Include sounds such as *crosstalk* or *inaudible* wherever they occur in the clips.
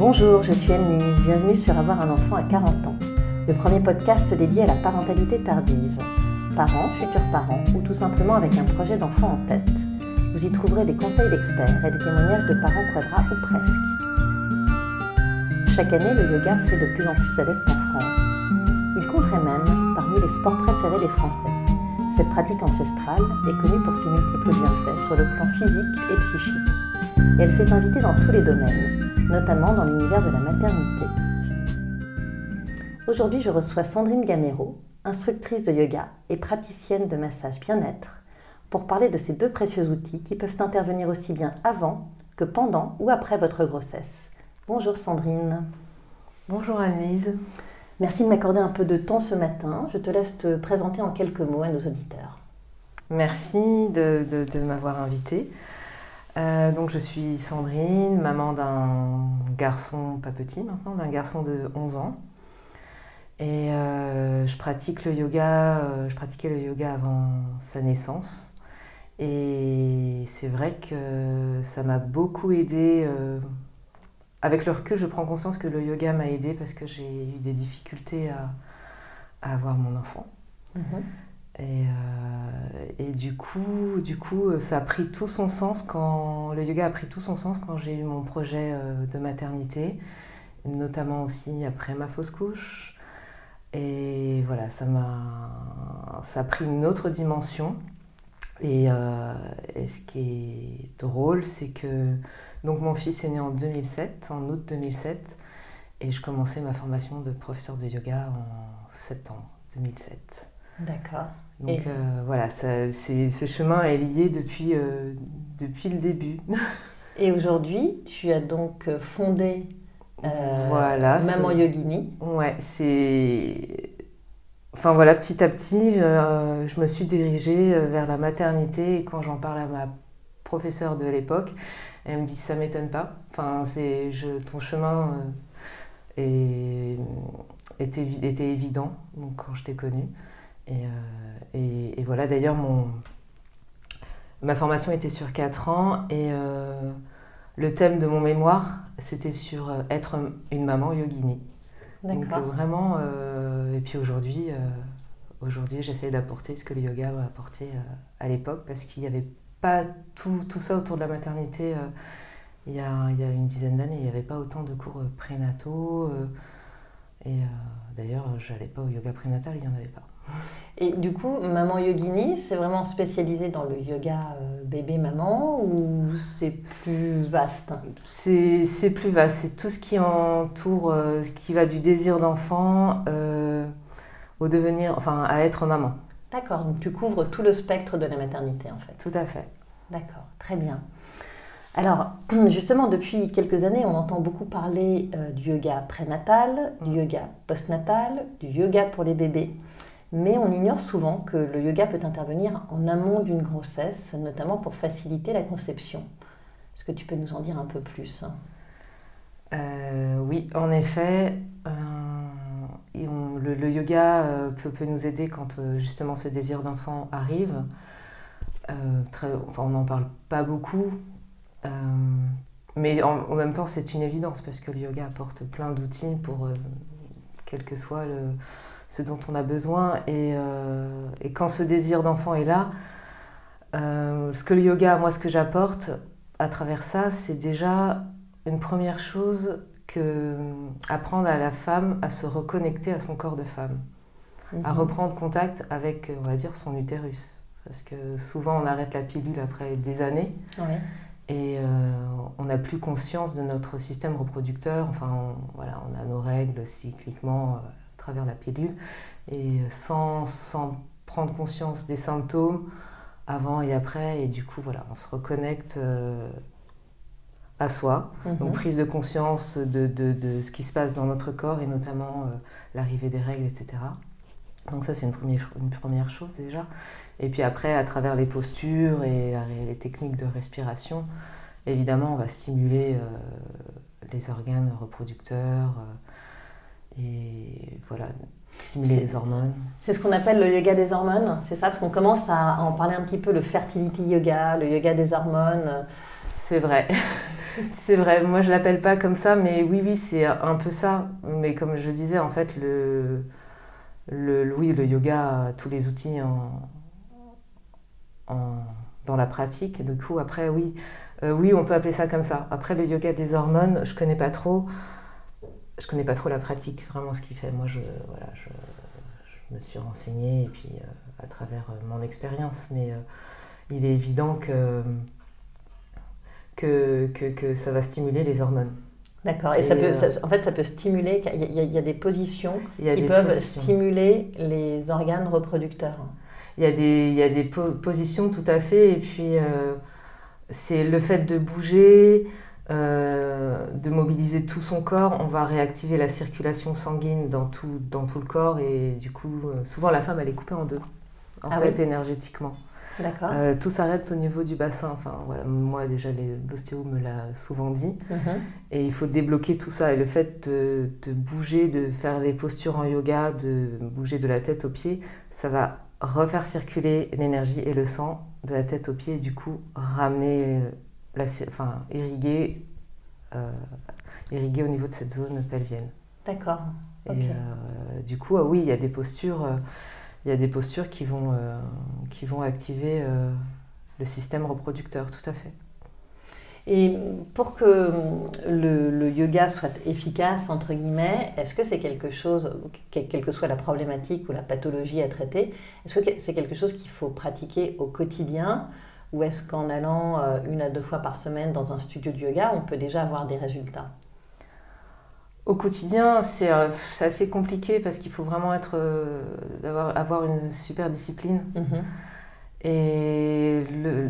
Bonjour, je suis Anne-Lise, bienvenue sur Avoir un enfant à 40 ans, le premier podcast dédié à la parentalité tardive. Parents, futurs parents ou tout simplement avec un projet d'enfant en tête. Vous y trouverez des conseils d'experts et des témoignages de parents quadras ou presque. Chaque année, le yoga fait de plus en plus d'adeptes en France. Il compterait même parmi les sports préférés des Français. Cette pratique ancestrale est connue pour ses multiples bienfaits sur le plan physique et psychique. Et elle s'est invitée dans tous les domaines, notamment dans l'univers de la maternité. Aujourd'hui, je reçois Sandrine Gamero, instructrice de yoga et praticienne de massage bien-être, pour parler de ces deux précieux outils qui peuvent intervenir aussi bien avant que pendant ou après votre grossesse. Bonjour Sandrine. Bonjour Annelise. Merci de m'accorder un peu de temps ce matin. Je te laisse te présenter en quelques mots à nos auditeurs. Merci de, m'avoir invitée. Euh, donc je suis Sandrine, maman d'un garçon pas petit maintenant, d'un garçon de 11 ans. Et euh, je pratique le yoga, euh, je pratiquais le yoga avant sa naissance. Et c'est vrai que ça m'a beaucoup aidé. avec le recul, je prends conscience que le yoga m'a aidé parce que j'ai eu des difficultés à, avoir mon enfant. Mhm. Et, euh, et, du coup, du coup, ça a pris tout son sens quand le yoga a pris tout son sens quand j'ai eu mon projet euh, de maternité, notamment aussi après ma fausse couche. Et voilà, ça m'a, ça a pris une autre dimension. Et, euh, et ce qui est drôle, c'est que donc mon fils est né en 2007, en août 2007, et je commençais ma formation de professeur de yoga en septembre 2007. D'accord. Donc euh, voilà, ce chemin est lié depuis, euh, depuis le début. Et aujourd'hui, tu as donc euh, fondé voilà, Maman Yogini. Ouais, c'est. Enfin voilà, petit à petit, je, me suis dirigée vers la maternité et quand j'en parle à ma professeure de l'époque, elle me dit ça m'étonne pas. Enfin, c'est ton chemin est, était, était évident donc, quand je t'ai connue. Euh, et, voilà, d'ailleurs, ma formation était sur 4 ans et euh, le thème de mon mémoire, c'était sur euh, être une maman yogini. Donc vraiment, et puis aujourd'hui, aujourd'hui j'essaie d'apporter ce que le yoga m'a apporté à l'époque parce qu'il n'y avait pas tout, tout, ça autour de la maternité. il, y a, il y a une dizaine d'années, il n'y avait pas autant de cours prénataux. et d'ailleurs, je n'allais pas au yoga prénatal, il n'y en avait pas. Et du coup, Maman Yogini, c'est vraiment spécialisé dans le yoga euh, bébé-maman ou c'est plus vaste? C'est plus vaste, c'est tout ce qui entoure, euh, qui va du désir d'enfant euh, au devenir, enfin à être maman. D'accord, donc tu couvres tout le spectre de la maternité en fait. Tout à fait. D'accord, très bien. Alors, *clears throat* justement, depuis quelques années, on entend beaucoup parler du yoga prénatal, du mm. yoga postnatal, du yoga pour les bébés. Mais on ignore souvent que le yoga peut intervenir en amont d'une grossesse, notamment pour faciliter la conception. Est-ce que tu peux nous en dire un peu plus? Euh, Oui, en effet, euh, le, yoga euh, peut, nous aider quand justement ce désir d'enfant arrive. on n'en parle pas beaucoup, mais en, même temps c'est une évidence parce que le yoga apporte plein d'outils pour quel que soit le, ce dont on a besoin. Euh, et, quand ce désir d'enfant est là, euh, ce que le yoga, moi, ce que j'apporte à travers ça, c'est déjà une première chose que apprendre à la femme à se reconnecter à son corps de femme, à mhm. reprendre contact avec, on va dire, son utérus. Parce que souvent, on arrête la pilule après des années. Et euh, on n'a plus conscience de notre système reproducteur. Enfin, voilà, on a nos règles cycliquement travers la pilule, et sans, sans, prendre conscience des symptômes avant et après, et du coup, voilà, on se reconnecte euh, à soi. Mhm. Donc, prise de conscience de, de, de, ce qui se passe dans notre corps, et notamment euh, l'arrivée des règles, etc. Donc ça, c'est une première, une première chose déjà. Et puis après, à travers les postures et les techniques de respiration, évidemment, on va stimuler euh, les organes reproducteurs, et voilà, stimuler les hormones. C'est ce qu'on appelle le yoga des hormones, c'est ça? Parce qu'on commence à en parler un petit peu, le fertility yoga, le yoga des hormones. C'est vrai. *laughs* c'est vrai. Moi, je l'appelle pas comme ça, mais oui, oui, c'est un peu ça. Mais comme je disais, en fait, le, le, oui, le yoga a tous les outils en, dans la pratique. Du coup, après, oui, euh, oui, on peut appeler ça comme ça. Après, le yoga des hormones, je connais pas trop. Je connais pas trop la pratique, vraiment ce qu'il fait. Moi, je, voilà, je, me suis renseignée et puis euh, à travers euh, mon expérience, mais il est évident que, que, que, ça va stimuler les hormones. D'accord. Et, ça peut, en fait, ça peut stimuler. Il y, a, des positions qui peuvent stimuler les organes reproducteurs. Il y a des, il y a des positions tout à fait. Et puis, c'est le fait de bouger, euh, de mobiliser tout son corps, on va réactiver la circulation sanguine dans tout, dans tout le corps et du coup, euh, souvent la femme elle est coupée en deux, en ah fait, énergétiquement. D'accord. Euh, tout s'arrête au niveau du bassin. Enfin, voilà, moi déjà, l'ostéo me l'a souvent dit. Mhm. Et il faut débloquer tout ça. Et le fait de, de, bouger, de faire les postures en yoga, de bouger de la tête aux pieds, ça va refaire circuler l'énergie et le sang de la tête aux pieds et du coup ramener, la, enfin irriguer, euh, irriguer au niveau de cette zone pelvienne. D'accord. Et euh, du coup, ah oui, il y a des postures, euh, il y a des postures qui vont, qui vont activer le système reproducteur, tout à fait. Et pour que le, yoga soit efficace, entre guillemets, est-ce que c'est quelque chose, quelle que soit la problématique ou la pathologie à traiter, est-ce que c'est quelque chose qu'il faut pratiquer au quotidien ou est-ce qu'en allant euh, une à deux fois par semaine dans un studio de yoga, on peut déjà avoir des résultats? Au quotidien, c'est euh, assez compliqué parce qu'il faut vraiment être, euh, avoir, une super discipline. Mm-hmm. Et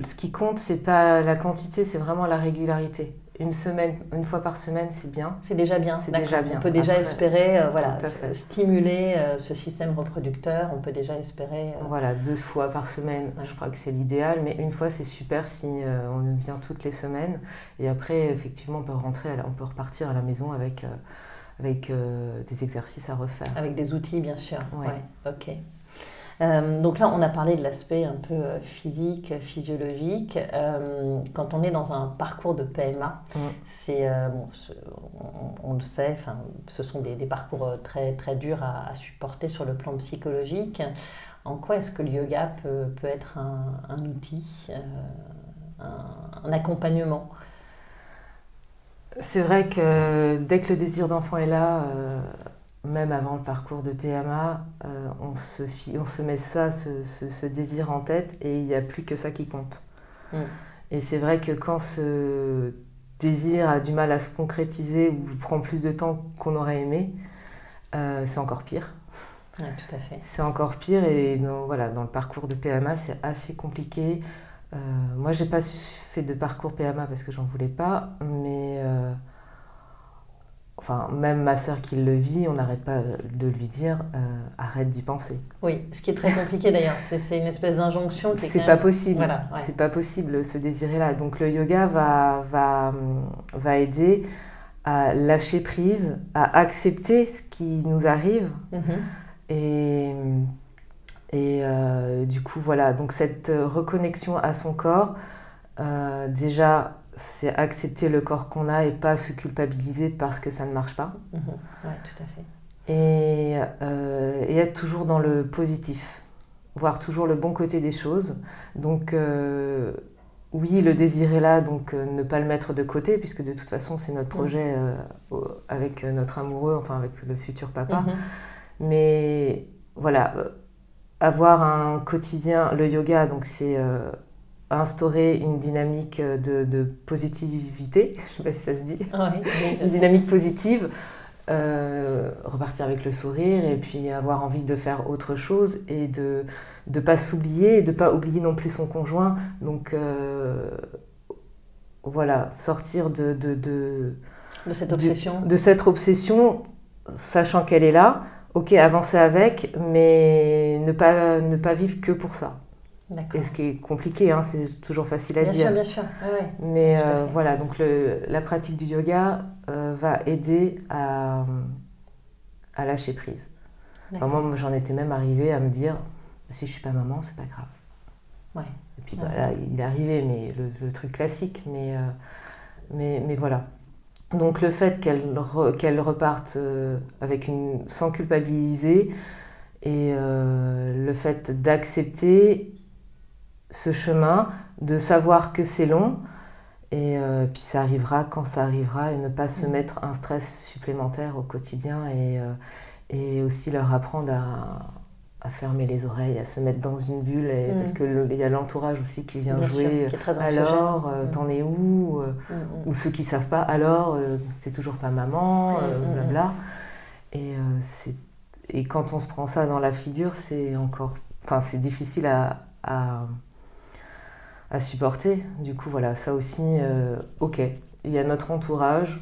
ce qui compte, c'est pas la quantité, c'est vraiment la régularité. Une semaine, une fois par semaine, c'est bien. C'est déjà bien. C'est déjà bien. On peut déjà espérer, euh, voilà, stimuler euh, ce système reproducteur. On peut déjà espérer. Euh, voilà, deux fois par semaine, je crois que c'est l'idéal. Mais une fois, c'est super si on vient toutes les semaines. Et après, effectivement, on peut rentrer, on peut repartir à la maison avec avec des exercices à refaire. Avec des outils, bien sûr. Oui. Ouais. Ok. Euh, donc là, on a parlé de l'aspect un peu euh, physique, physiologique. Euh, quand on est dans un parcours de PMA, c'est, on, le sait, ce sont des, parcours très, très durs à, supporter sur le plan psychologique. En quoi est-ce que le yoga peut, peut être un, outil, un, accompagnement? C'est vrai que dès que le désir d'enfant est là, même avant le parcours de PMA, euh, on, se on se met ça, ce, désir en tête, et il n'y a plus que ça qui compte. Mm. Et c'est vrai que quand ce désir a du mal à se concrétiser ou prend plus de temps qu'on aurait aimé, euh, c'est encore pire. tout à fait. C'est encore pire, et dans, voilà, dans le parcours de PMA, c'est assez compliqué. Euh, moi, j'ai pas fait de parcours PMA parce que j'en voulais pas, mais Enfin, même ma sœur qui le vit, on n'arrête pas de lui dire euh, arrête d'y penser. Oui, ce qui est très compliqué d'ailleurs. C'est une espèce d'injonction. C'est pas possible. Voilà, C'est pas possible ce désir-là. Donc le yoga va, va, va aider à lâcher prise, à accepter ce qui nous arrive. Mm-hmm. Et, et euh, du coup, voilà. Donc cette reconnexion à son corps, euh, déjà c'est accepter le corps qu'on a et pas se culpabiliser parce que ça ne marche pas. Mhm. Oui, tout à fait. Euh, et, être toujours dans le positif, voir toujours le bon côté des choses. Donc, euh, oui, le désir est là, donc euh, ne pas le mettre de côté, puisque de toute façon, c'est notre mhm. projet avec notre amoureux, enfin avec le futur papa. Mhm. Mais voilà, avoir un quotidien, le yoga, donc c'est instaurer une dynamique de, positivité, *laughs* je ne sais pas si ça se dit, une dynamique positive, euh, repartir avec le sourire et puis avoir envie de faire autre chose et de ne pas s'oublier et de ne pas oublier non plus son conjoint. Donc euh, voilà, sortir de, de, de, de cette obsession. De, cette obsession, sachant qu'elle est là, ok, avancer avec, mais ne pas, ne pas vivre que pour ça. Et ce qui est compliqué, hein, c'est toujours facile à dire. Bien sûr, bien sûr. Mais euh, voilà, donc le, la pratique du yoga euh, va aider à, à lâcher prise. moi, j'en étais même arrivée à me dire si je suis pas maman, c'est pas grave. Et puis bah, là, il est arrivé, mais le, truc classique, mais, mais, mais, voilà. Donc le fait qu'elle qu'elle reparte avec une, sans culpabiliser et le fait d'accepter ce chemin, de savoir que c'est long, et euh, puis ça arrivera quand ça arrivera, et ne pas se mm. mettre un stress supplémentaire au quotidien, et, euh, et aussi leur apprendre à, à, fermer les oreilles, à se mettre dans une bulle, et, mm. parce qu'il y a l'entourage aussi qui vient jouer. alors, euh, mm. t'en es où Ou ceux qui savent pas, alors, c'est toujours pas maman, blabla. Et, et quand on se prend ça dans la figure, c'est encore... Enfin, c'est difficile à, à à supporter. Du coup, voilà, ça aussi, euh, ok. Il y a notre entourage,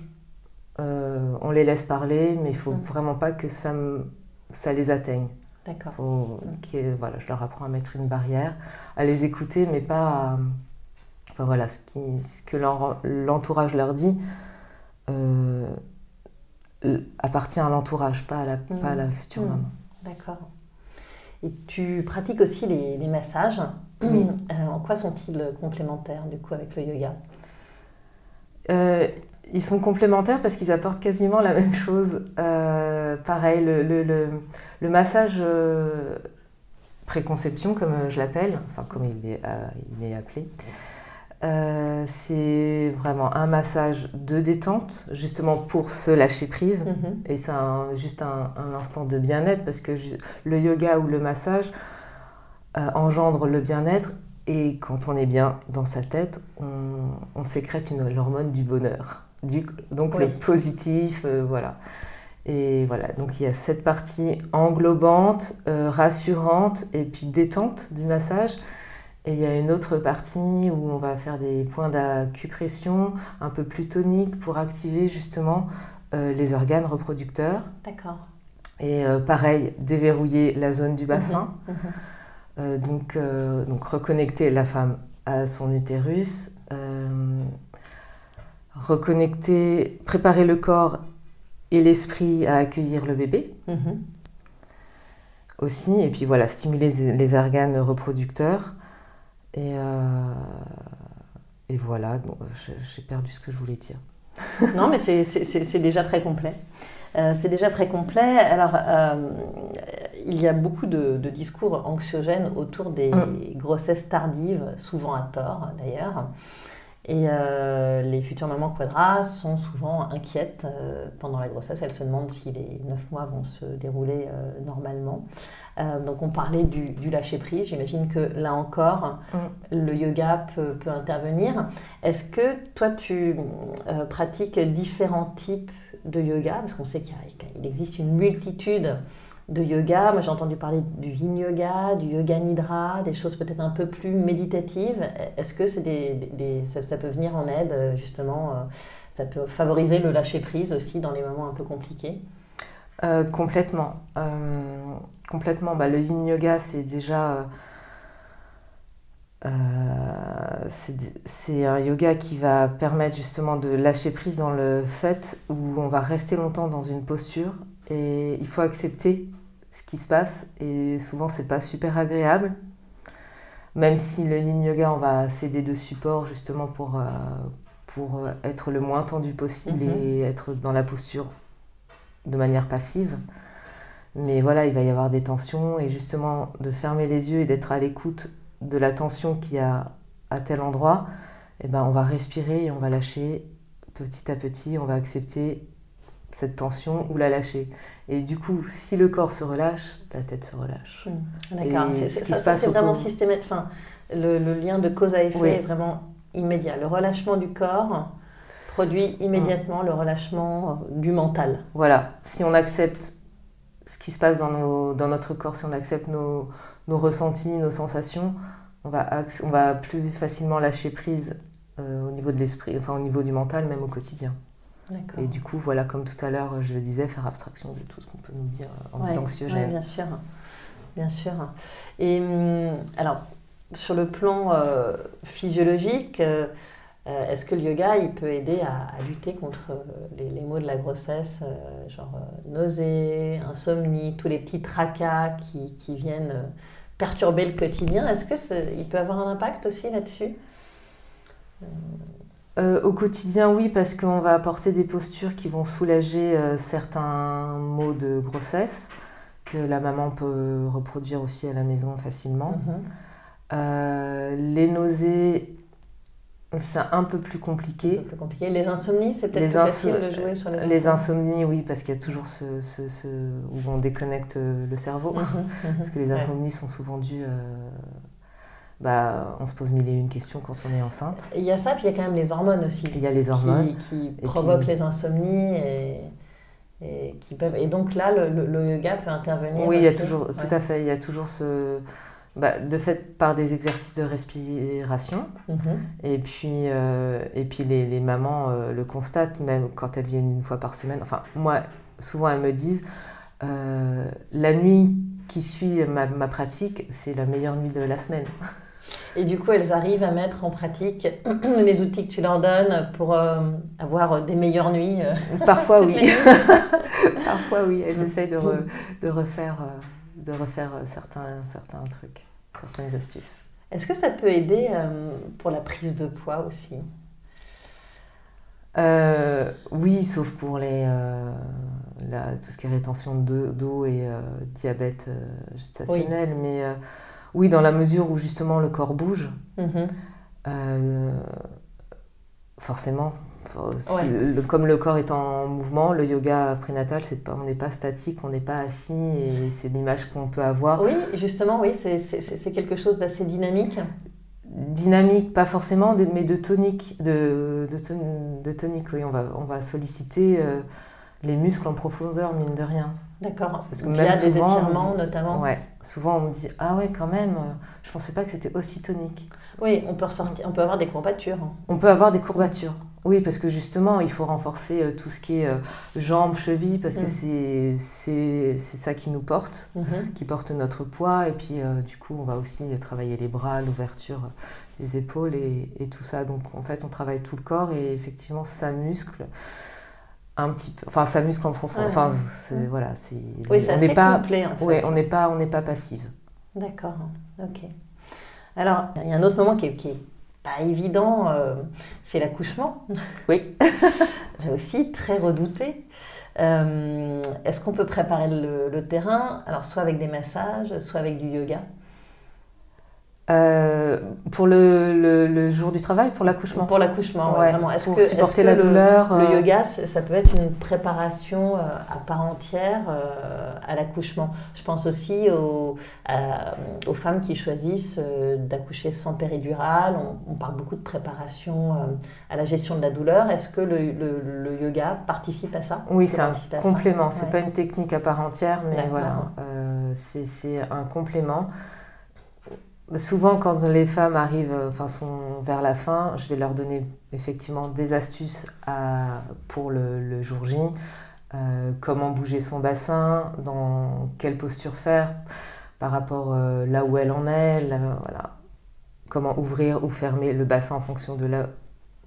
euh, on les laisse parler, mais il faut mm. vraiment pas que ça, ça les atteigne. D'accord. Faut mm. voilà, je leur apprends à mettre une barrière, à les écouter, mais pas à, enfin voilà, ce, qui, ce que l'entourage leur dit euh, appartient à l'entourage, pas, à la, pas à la mm. future maman. D'accord. Et tu pratiques aussi les, les massages. *clears throat* Euh, en quoi sont-ils complémentaires du coup avec le yoga? Euh, Ils sont complémentaires parce qu'ils apportent quasiment la même chose. Euh, pareil, le, le, le, massage préconception, comme je l'appelle, enfin comme il est, il est appelé, c'est vraiment un massage de détente, justement pour se lâcher prise. Mm-hmm. Et c'est juste un, un, instant de bien-être parce que le yoga ou le massage, euh, engendre le bien-être et quand on est bien dans sa tête, on, sécrète une l'hormone du bonheur, du, donc le positif, euh, voilà. Et voilà, donc il y a cette partie englobante, euh, rassurante et puis détente du massage. Et il y a une autre partie où on va faire des points d'acupression un peu plus toniques pour activer justement les organes reproducteurs. D'accord. Et pareil, déverrouiller la zone du bassin. Mhm. Mhm. Euh, donc, euh, donc reconnecter la femme à son utérus, euh, reconnecter, préparer le corps et l'esprit à accueillir le bébé. Mhm. Aussi, et puis voilà, stimuler les, organes reproducteurs. Et, et voilà, j'ai perdu ce que je voulais dire. non, mais c'est déjà très complet. Euh, c'est déjà très complet. Alors, euh, il y a beaucoup de, discours anxiogènes autour des mm. grossesses tardives, souvent à tort d'ailleurs. Et euh, les futures mamans quadras sont souvent inquiètes pendant la grossesse. Elles se demandent si les neuf mois vont se dérouler normalement. donc on parlait du, lâcher-prise. J'imagine que là encore, mm. le yoga peut, peut intervenir. Est-ce que toi, tu pratiques différents types de yoga, parce qu'on sait qu'il existe une multitude de yoga. Moi, j'ai entendu parler du yin yoga, du yoga nidra, des choses peut-être un peu plus méditatives. Est-ce que c'est des, ça, peut venir en aide, justement euh, Ça peut favoriser le lâcher-prise aussi dans les moments un peu compliqués? Euh, Complètement. Euh, complètement. Bah, le yin yoga, c'est déjà euh, c'est un yoga qui va permettre justement de lâcher prise dans le fait où on va rester longtemps dans une posture et il faut accepter ce qui se passe et souvent c'est pas super agréable. Même si le yin yoga, on va céder de support justement pour, euh, pour être le moins tendu possible mhm. et être dans la posture de manière passive. Mais voilà, il va y avoir des tensions et justement de fermer les yeux et d'être à l'écoute de la tension qu'il y a à tel endroit, eh ben, on va respirer et on va lâcher petit à petit, on va accepter cette tension ou la lâcher. Et du coup, si le corps se relâche, la tête se relâche. Hmm. D'accord, c'est vraiment systématique. Enfin, le, lien de cause à effet est vraiment immédiat. Le relâchement du corps produit immédiatement le relâchement euh, du mental. Voilà, si on accepte ce qui se passe dans, dans notre corps, si on accepte nos, nos ressentis, nos sensations, on va, on va plus facilement lâcher prise euh, au niveau de l'esprit, enfin au niveau du mental, même au quotidien. Et du coup, voilà, comme tout à l'heure, je le disais, faire abstraction de tout ce qu'on peut nous dire en ouais, anxiogène. bien sûr, bien sûr. Et hum, alors, sur le plan euh, physiologique, euh, est-ce que le yoga, il peut aider à, lutter contre les, les, maux de la grossesse, genre nausées, insomnie, tous les petits tracas qui, qui viennent perturber le quotidien? Est-ce que il peut avoir un impact aussi là-dessus? Euh, au quotidien, oui, parce qu'on va apporter des postures qui vont soulager euh, certains maux de grossesse que la maman peut reproduire aussi à la maison facilement. Mhm. Euh, les nausées, c'est un peu plus compliqué. plus compliqué. Les insomnies, c'est peut-être plus facile de jouer sur les. Les insomnies, oui, parce qu'il y a toujours ce, ce, ce, où on déconnecte le cerveau. Mhm. *laughs* parce que les insomnies sont souvent dues bah, on se pose mille et une questions quand on est enceinte. Il y a ça, puis il y a quand même les hormones aussi. Il y a les hormones. Qui, provoquent les insomnies et, et, qui peuvent... et donc là, le, yoga peut intervenir. Oui, il y a toujours, tout à fait, il y a toujours ce. Bah, de fait, par des exercices de respiration. Mhm. Et puis, euh, et puis les, les mamans euh, le constatent, même quand elles viennent une fois par semaine. Enfin, moi, souvent, elles me disent euh, la nuit qui suit ma, ma pratique, c'est la meilleure nuit de la semaine. *laughs* Et du coup, elles arrivent à mettre en pratique *clears throat* les outils que tu leur donnes pour euh, avoir des meilleures nuits. Euh, *laughs* Parfois, oui. *laughs* Parfois, oui. Elles essayent de, de refaire, euh, de refaire certains, certains trucs, certaines astuces. Est-ce que ça peut aider pour la prise de poids aussi? Oui, sauf pour les, la, tout ce qui est rétention d'eau et diabète gestationnel. Mais oui, dans la mesure où justement le corps bouge, mhm. euh, forcément, comme le corps est en mouvement, le yoga prénatal, c'est pas, on n'est pas statique, on n'est pas assis et c'est l'image qu'on peut avoir. Oui, justement, oui, c'est quelque chose d'assez dynamique. Dynamique, pas forcément, mais de tonique, de, de, tonique, oui, on va, on va solliciter euh, les muscles en profondeur, mine de rien. D'accord. Parce que même des étirements notamment. Ouais. Souvent on me dit ah ouais quand même, euh, je pensais pas que c'était aussi tonique. Oui, on peut ressortir, on peut avoir des courbatures. On peut avoir des courbatures. Oui, parce que justement, il faut renforcer euh, tout ce qui est euh, jambes, chevilles, parce que mm. c'est ça qui nous porte, mm-hmm. qui porte notre poids. Et puis, du coup, on va aussi travailler les bras, l'ouverture des épaules et, et, tout ça. Donc, en fait, on travaille tout le corps et effectivement, ça muscle un petit peu, enfin ça muscle en profondeur. Enfin voilà, c'est. Oui, c'est assez pas, complet. En fait. Ouais, on n'est pas, on n'est pas passive. D'accord, ok. Alors il y a un autre moment qui est, qui est pas évident, euh, c'est l'accouchement. Oui. *laughs* Aussi très redouté. Euh, est-ce qu'on peut préparer le, le, terrain, alors soit avec des massages, soit avec du yoga euh, pour le, le, jour du travail, pour l'accouchement Pour l'accouchement, vraiment. Est-ce que, supporter la douleur. Le, euh, yoga, ça peut être une préparation euh, à part entière à l'accouchement? Je pense aussi aux, aux femmes qui choisissent d'accoucher sans péridurale. On, parle beaucoup de préparation à la gestion de la douleur. Est-ce que le, yoga participe à ça? Oui, c'est un complément. C'est pas une technique à part entière, mais voilà, c'est un complément. Souvent, quand les femmes arrivent, euh, vers la fin, je vais leur donner effectivement des astuces pour le, jour J. Euh, comment bouger son bassin, dans quelle posture faire par rapport euh, là où elle en est, comment ouvrir ou fermer le bassin en fonction de là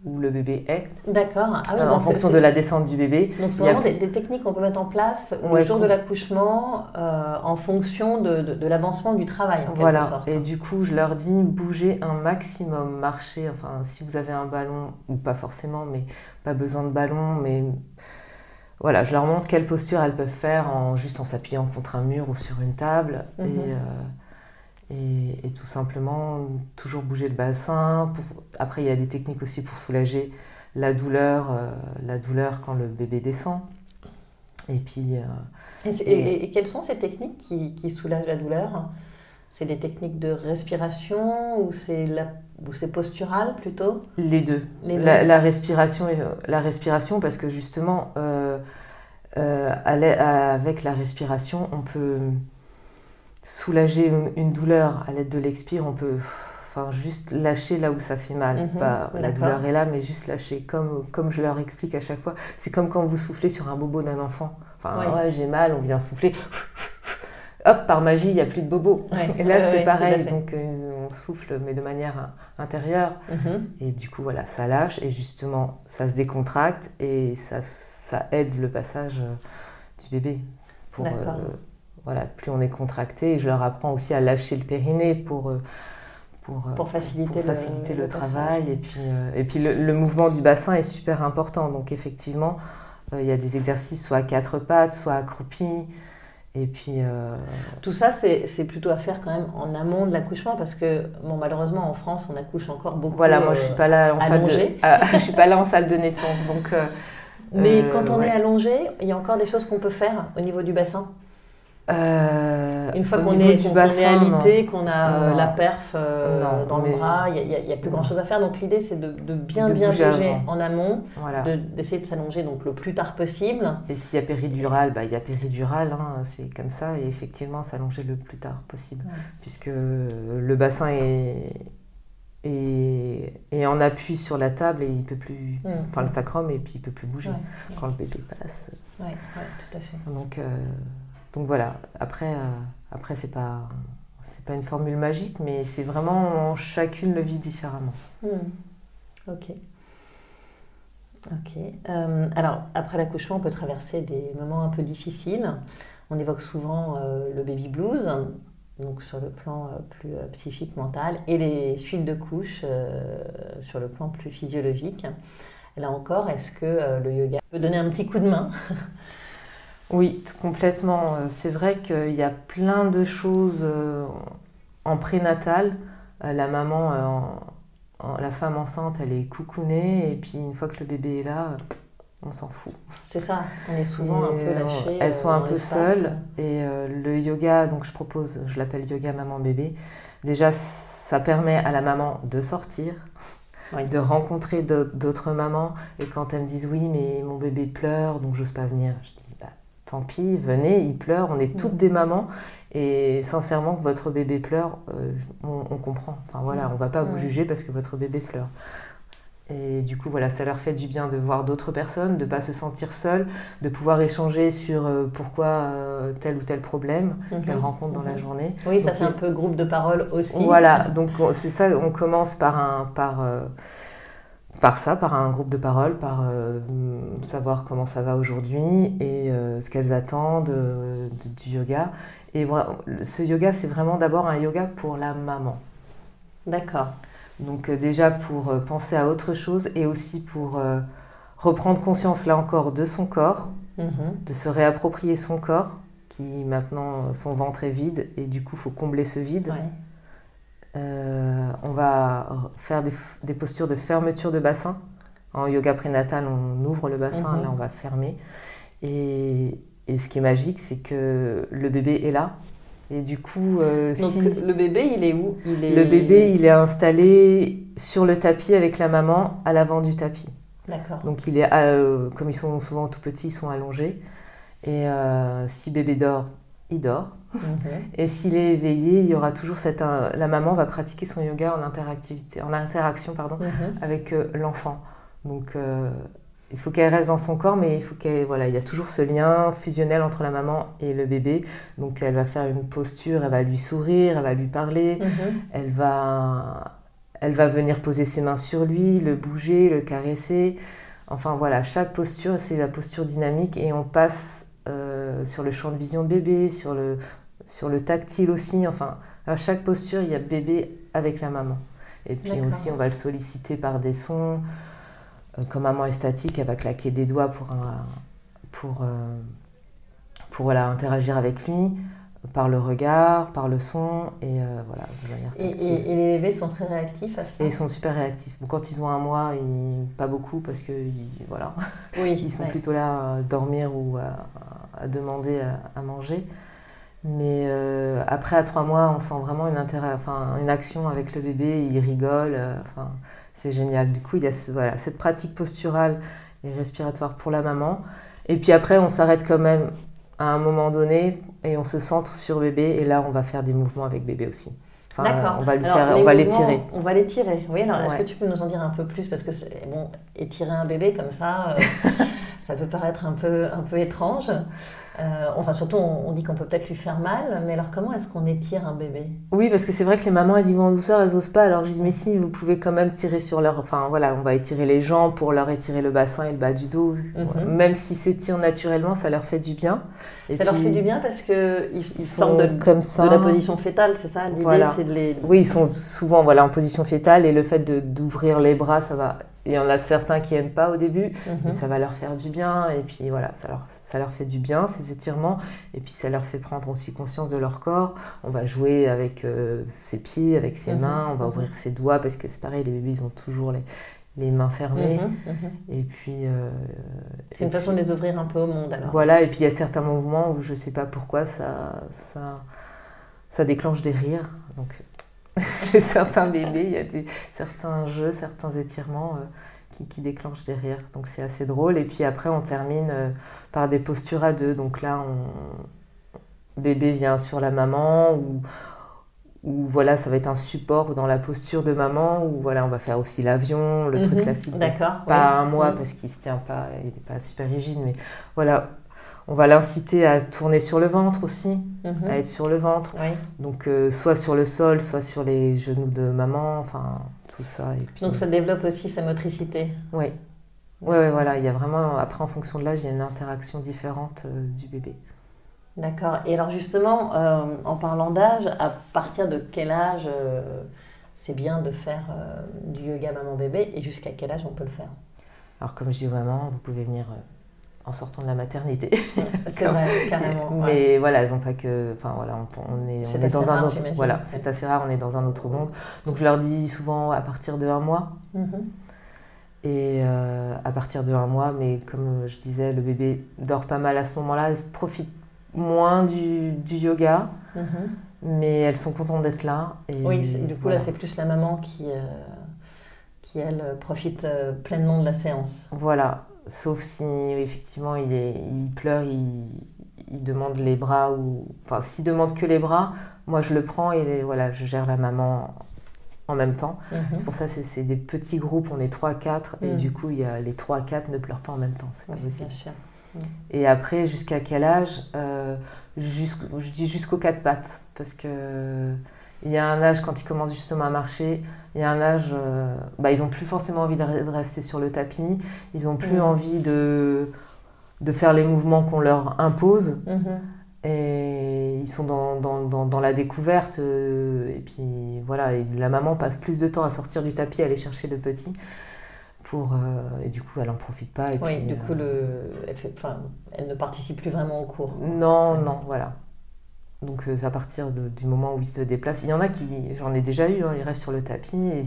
où le bébé est. D'accord. Ah en fonction de la descente du bébé. Donc, c'est vraiment des, techniques qu'on peut mettre en place au jour de l'accouchement euh, en fonction de, de, l'avancement du travail. En voilà. Sorte. Et du coup, je leur dis bouger un maximum, marcher. Enfin, si vous avez un ballon, ou pas forcément, mais pas besoin de ballon, mais voilà, je leur montre quelle posture elles peuvent faire en juste en s'appuyant contre un mur ou sur une table. Et. Mhm. Euh, et, tout simplement toujours bouger le bassin. Après, il y a des techniques aussi pour soulager la douleur, euh, la douleur quand le bébé descend. Et puis. Euh, et, quelles sont ces techniques qui, qui soulagent la douleur? C'est des techniques de respiration ou c'est la ou c'est postural plutôt? Les deux. La, respiration, la respiration parce que justement, euh, avec la respiration, on peut soulager une, douleur à l'aide de l'expire, on peut enfin, juste lâcher là où ça fait mal. Mhm, la douleur est là, mais juste lâcher. Comme, comme je leur explique à chaque fois, c'est comme quand vous soufflez sur un bobo d'un enfant. Enfin, ouais, j'ai mal, on vient souffler. Hop, par magie, il n'y a plus de bobo. et là, c'est pareil. Donc, euh, on souffle, mais de manière intérieure. Mhm. Et du coup, voilà, ça lâche. Et justement, ça se décontracte et ça, ça aide le passage euh, du bébé. Pour, voilà, plus on est contracté. Et je leur apprends aussi à lâcher le périnée pour pour, pour, faciliter, faciliter le, travail. Et puis, et puis le, mouvement du bassin est super important. Donc effectivement, il y a des exercices soit à quatre pattes, soit accroupis. Et puis. Euh, Tout ça, c'est plutôt à faire quand même en amont de l'accouchement parce que, bon, malheureusement, en France, on accouche encore beaucoup. Voilà, moi, je suis pas là en salle de, *laughs* ah, je suis pas là en salle de naissance, donc. Euh, Mais quand on est allongé, il y a encore des choses qu'on peut faire au niveau du bassin. Euh, Une fois qu'on est, du bassin, alité, qu'on a euh, la perf euh, dans le bras, il n'y a, plus grand chose à faire. Donc l'idée c'est de, bien bien bouger, en amont, d'essayer de, s'allonger donc le plus tard possible. Et s'il y a péridurale, bah, il y a péridurale, hein, c'est comme ça, et effectivement s'allonger le plus tard possible, puisque le bassin est, et, en appui sur la table et il peut plus, mmh. enfin le sacrum et puis il peut plus bouger quand le bébé passe. Oui, tout à fait. Donc donc voilà, après, euh, après c'est pas, une formule magique, mais c'est vraiment chacune le vit différemment. Hmm. Ok. Ok. Euh, alors, après l'accouchement, on peut traverser des moments un peu difficiles. On évoque souvent euh, le baby blues, donc sur le plan plus psychique, mental, et les suites de couches sur le plan plus physiologique. Là encore, est-ce que le yoga peut donner un petit coup de main? *laughs* Oui, complètement. Euh, c'est vrai qu'il y a plein de choses euh, en prénatal. Euh, la maman, la femme enceinte, elle est coucounée et puis une fois que le bébé est là, on s'en fout. C'est ça, on est souvent un peu lâché. Elles sont un peu seules et le yoga, donc je propose, je l'appelle yoga maman bébé. Déjà, ça permet à la maman de sortir, de rencontrer d'autres mamans. Et quand elles me disent oui, mais mon bébé pleure, donc j'ose pas venir, je dis tant pis, venez, il pleure, on est toutes mm. des mamans. Et sincèrement, que votre bébé pleure, euh, on, comprend. Enfin voilà, on va pas vous juger parce que votre bébé pleure. Et du coup, voilà, ça leur fait du bien de voir d'autres personnes, de ne pas se sentir seule, de pouvoir échanger sur euh, pourquoi euh, tel ou tel problème mm-hmm. qu'elles rencontrent dans la mm-hmm. journée. Oui, ça fait un peu groupe de parole aussi. Voilà, donc c'est ça, on commence par un, par, par ça, par un groupe de parole, par euh, savoir comment ça va aujourd'hui et euh, ce qu'elles attendent du yoga. Et voilà, ce yoga, c'est vraiment d'abord un yoga pour la maman. D'accord. Donc euh, déjà pour penser à autre chose et aussi pour reprendre conscience, là encore, de son corps, mm-hmm. de se réapproprier son corps, qui maintenant, son ventre est vide et du coup, il faut combler ce vide. Euh, on va faire des, postures de fermeture de bassin. En yoga prénatal, on ouvre le bassin, mhm. là on va fermer. Et, ce qui est magique, c'est que le bébé est là. Et du coup, euh, Donc le bébé, il est où? Il est... Le bébé, il est installé sur le tapis avec la maman à l'avant du tapis. D'accord. Donc il est, euh, comme ils sont souvent tout petits, ils sont allongés. Et si bébé dort, il dort. Et s'il est éveillé, il y aura toujours cette. Euh, la maman va pratiquer son yoga en interactivité, en interaction pardon, mhm. avec euh, l'enfant. Donc euh, il faut qu'elle reste dans son corps, mais il faut qu'elle voilà, il y a toujours ce lien fusionnel entre la maman et le bébé. Donc elle va faire une posture, elle va lui sourire, elle va lui parler, mhm. elle va elle va venir poser ses mains sur lui, le bouger, le caresser. Enfin voilà, chaque posture, c'est la posture dynamique et on passe sur le champ de vision de bébé, sur le, sur le tactile aussi. Enfin, à chaque posture, il y a bébé avec la maman. Et puis aussi, on va le solliciter par des sons. Euh, comme maman est statique, elle va claquer des doigts pour, pour, euh, pour voilà, interagir avec lui, par le regard, par le son, et euh, voilà, et, et, les bébés sont très réactifs à ça? Et ils sont super réactifs. quand ils ont un mois, ils... pas beaucoup, parce que voilà, oui, *laughs* ils sont plutôt là à dormir ou à, demander à manger. Mais euh, après, à trois mois, on sent vraiment une, enfin, une action avec le bébé, il rigole, euh, enfin, c'est génial. Du coup, il y a voilà, cette pratique posturale et respiratoire pour la maman. Et puis après, on s'arrête quand même à un moment donné et on se centre sur bébé. Et là, on va faire des mouvements avec bébé aussi. D'accord. On va le faire, on va l'étirer. On va l'étirer. Oui. Alors, est-ce que tu peux nous en dire un peu plus? Parce que bon, étirer un bébé comme ça, euh, *laughs* ça peut paraître un peu, un peu étrange. Euh, enfin, surtout, on, dit qu'on peut peut-être lui faire mal, mais alors comment est-ce qu'on étire un bébé? Oui, parce que c'est vrai que les mamans, elles y vont en douceur, elles n'osent pas. Alors je dis, mais si, vous pouvez quand même tirer sur leur. Enfin voilà, on va étirer les jambes pour leur étirer le bassin et le bas du dos. Mhm. Même si s'étire naturellement, ça leur fait du bien. ça leur fait du bien parce qu'ils ils, sortent de, comme ça. de la position fétale, c'est ça? L'idée, c'est de les. Oui, ils sont souvent voilà, en position fétale et le fait d'ouvrir les bras, ça va il y en a certains qui n'aiment pas au début, mhm. mais ça va leur faire du bien. Et puis voilà, ça leur, ça leur fait du bien, ces étirements. Et puis ça leur fait prendre aussi conscience de leur corps. On va jouer avec euh, ses pieds, avec ses mhm. mains, on va mhm. ouvrir ses doigts, parce que c'est pareil, les bébés, ils ont toujours les, les mains fermées. Et puis. Euh, c'est une façon de les ouvrir un peu au monde alors. Voilà, et puis il y a certains mouvements où je ne sais pas pourquoi ça, ça, ça déclenche des rires. Donc *laughs* chez certains bébés, il y a des, certains jeux, certains étirements euh, qui, qui, déclenchent des rires. Donc c'est assez drôle. Et puis après, on termine euh, par des postures à deux. Donc là, on, bébé vient sur la maman ou, ou voilà, ça va être un support dans la posture de maman ou voilà, on va faire aussi l'avion, le truc mhm. classique. D'accord. Pas un mois parce qu'il ne se tient pas, il n'est pas super rigide, mais voilà, on va l'inciter à tourner sur le ventre aussi, mhm. à être sur le ventre. Donc, euh, soit sur le sol, soit sur les genoux de maman, enfin, tout ça. Et Donc, ça développe aussi sa motricité. Oui. Oui, ouais, voilà. Il y a vraiment, après, en fonction de l'âge, il y a une interaction différente euh, du bébé. D'accord. Et alors, justement, euh, en parlant d'âge, à partir de quel âge c'est bien de faire du yoga maman-bébé et jusqu'à quel âge on peut le faire? Alors, comme je dis aux mamans, vous pouvez venir en sortant de la maternité. *laughs* C'est vrai, carrément. Mais voilà, elles n'ont pas que. Enfin voilà, on, est, on est, dans un autre. Voilà, c'est assez rare, on est dans un autre monde. Donc je leur dis souvent à partir de un mois. Mhm. Et euh, à partir de un mois, mais comme je disais, le bébé dort pas mal à ce moment-là, elles profitent moins du, du yoga, mhm. mais elles sont contentes d'être là. Et oui, du coup là c'est plus la maman qui, euh, qui elle profite euh, pleinement de la séance. Voilà, sauf si effectivement il, est, il pleure, il, il, demande les bras ou enfin s'il demande que les bras, moi je le prends et voilà, je gère la maman en même temps. Mhm. C'est pour ça que c'est des petits groupes, on est 3-4 et mhm. du coup il y a, les 3-4 ne pleurent pas en même temps, c'est pas possible. Mhm. Et après, jusqu'à quel âge? Euh, Je dis jusqu'aux 4 pattes parce que il y a un âge quand ils commencent justement à marcher, il y a un âge, euh, bah, ils n'ont plus forcément envie de rester sur le tapis, ils n'ont plus envie de, de faire les mouvements qu'on leur impose. Mhm. Et ils sont dans, dans, dans, la découverte. Euh, et puis voilà, et la maman passe plus de temps à sortir du tapis, à aller chercher le petit. Pour, euh, et du coup, elle n'en profite pas. Et oui, du coup, le, elle, fait, elle ne participe plus vraiment au cours. Non, non, voilà. Donc c'est euh, à partir du moment où ils se déplacent. Il y en a qui, j'en ai déjà eu, hein, ils restent sur le tapis et,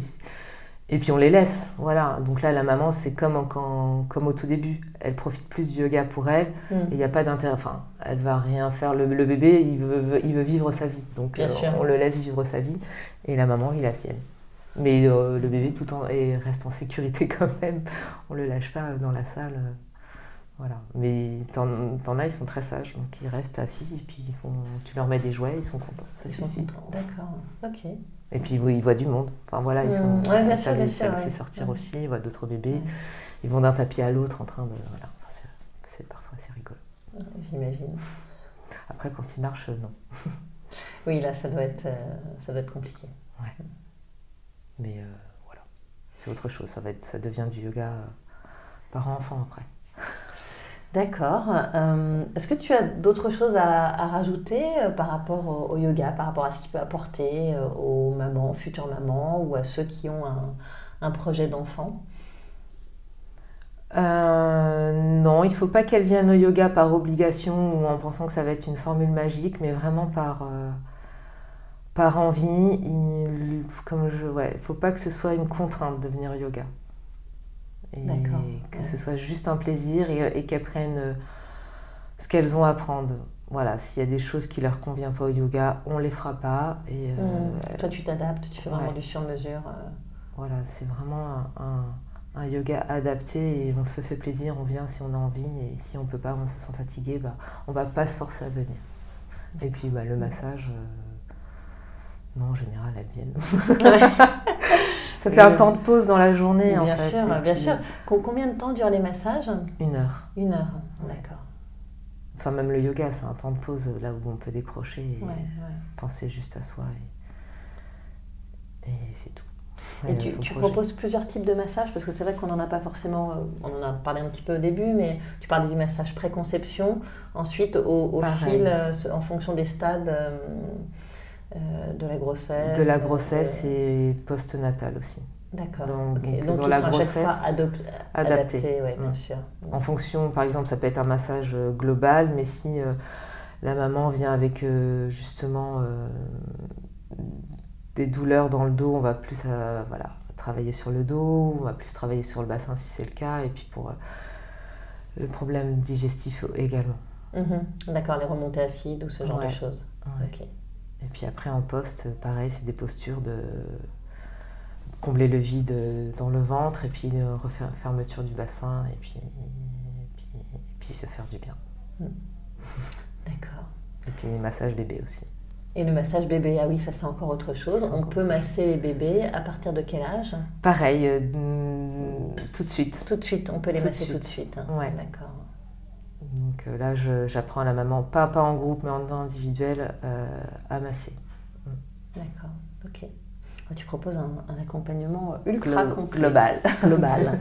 et, puis on les laisse. Voilà. Donc là, la maman, c'est comme, comme au tout début. Elle profite plus du yoga pour elle mm. et il n'y a pas d'intérêt. Enfin, elle va rien faire. Le, bébé, il veut, il veut vivre sa vie. Donc euh, on le laisse vivre sa vie et la maman, il la sienne. Mais euh, le bébé tout en, et reste en sécurité *laughs* quand même. On le lâche pas dans la salle. Voilà. Mais t'en as, ils sont très sages, donc ils restent assis et puis ils font, tu leur mets des jouets, ils sont contents. Ça suffit. D'accord, ok. Et puis ils voient du monde. Enfin voilà, ils sont. Mmh. Ouais, bien sûr, bien ça, fait sortir aussi, ils voient d'autres bébés. Ils vont d'un tapis à l'autre en train de. Voilà. c'est parfois assez rigolo. J'imagine. Après, quand ils marchent, non. *laughs* oui, là, ça doit être, euh, ça doit être compliqué. Ouais. Mais euh, voilà, c'est autre chose. Ça, va être, ça devient du yoga euh, parent-enfant après. D'accord. Euh, est-ce que tu as d'autres choses à, rajouter euh, par rapport au, yoga, par rapport à ce qu'il peut apporter euh, aux mamans, futures mamans ou à ceux qui ont un, projet d'enfant? Non, il ne faut pas qu'elles viennent au yoga par obligation ou en pensant que ça va être une formule magique, mais vraiment par, par envie. Il ne faut pas que ce soit une contrainte de venir au yoga et que ce soit juste un plaisir et, qu'elles prennent euh, ce qu'elles ont à apprendre. Voilà, s'il y a des choses qui leur conviennent pas au yoga, on les fera pas. Et, euh, mmh. Toi, tu t'adaptes, tu fais vraiment du sur-mesure. Euh. Voilà, c'est vraiment un, un, yoga adapté et on se fait plaisir, on vient si on a envie et si on peut pas, on se sent fatigué, bah, on va pas se forcer à venir. Et puis bah, le massage, non, en général, elles viennent. *laughs* Ça fait un temps de pause dans la journée, bien en fait. Sûr, bien sûr. Combien de temps durent les massages? Une heure. Une heure, d'accord. Enfin, même le yoga, c'est un temps de pause là où on peut décrocher et penser juste à soi. Et, c'est tout. Et tu, tu proposes plusieurs types de massages? Parce que c'est vrai qu'on n'en a pas forcément, euh, on en a parlé un petit peu au début, mais tu parlais du massage préconception, ensuite au, fil, euh, en fonction des stades euh, de la grossesse. De la grossesse et post-natal aussi. D'accord. Donc, dans la grossesse, adapté, bien mm. sûr. En fonction, par exemple, ça peut être un massage global, mais si la maman vient avec justement des douleurs dans le dos, on va plus euh, voilà, travailler sur le dos, on va plus travailler sur le bassin si c'est le cas, et puis pour euh, le problème digestif également. Mhm. D'accord, les remontées acides ou ce genre de choses. Et puis après en poste, pareil, c'est des postures de combler le vide dans le ventre et puis refaire fermeture du bassin et puis, et puis, se faire du bien. Mhm. *laughs* D'accord. Et puis massage bébé aussi. Et le massage bébé, ah oui, ça c'est encore autre chose. On peut masser les bébés à partir de quel âge? Pareil, euh, tout de suite. Tout de suite, on peut les masser tout de suite. Hein. Ouais. D'accord. Donc euh, là, j'apprends à la maman, pas, pas en groupe, mais en individuel, euh, à masser. D'accord, ok. Tu proposes un, accompagnement ultra global. *laughs* Global.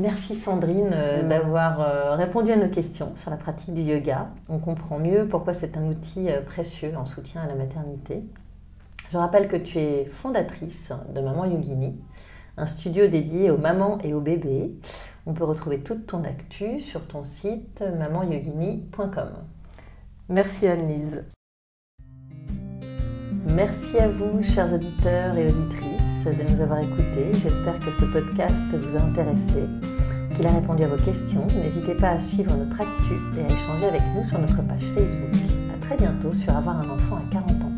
Merci Sandrine euh, mm. d'avoir euh, répondu à nos questions sur la pratique du yoga. On comprend mieux pourquoi c'est un outil euh, précieux en soutien à la maternité. Je rappelle que tu es fondatrice de Maman Yogini, un studio dédié aux mamans et aux bébés. On peut retrouver toute ton actu sur ton site mamanyogini.com. Merci Anne-Lise. Merci à vous, chers auditeurs et auditrices, de nous avoir écoutés. J'espère que ce podcast vous a intéressé qu'il a répondu à vos questions. N'hésitez pas à suivre notre actu et à échanger avec nous sur notre page Facebook. A très bientôt sur Avoir un enfant à 40 ans.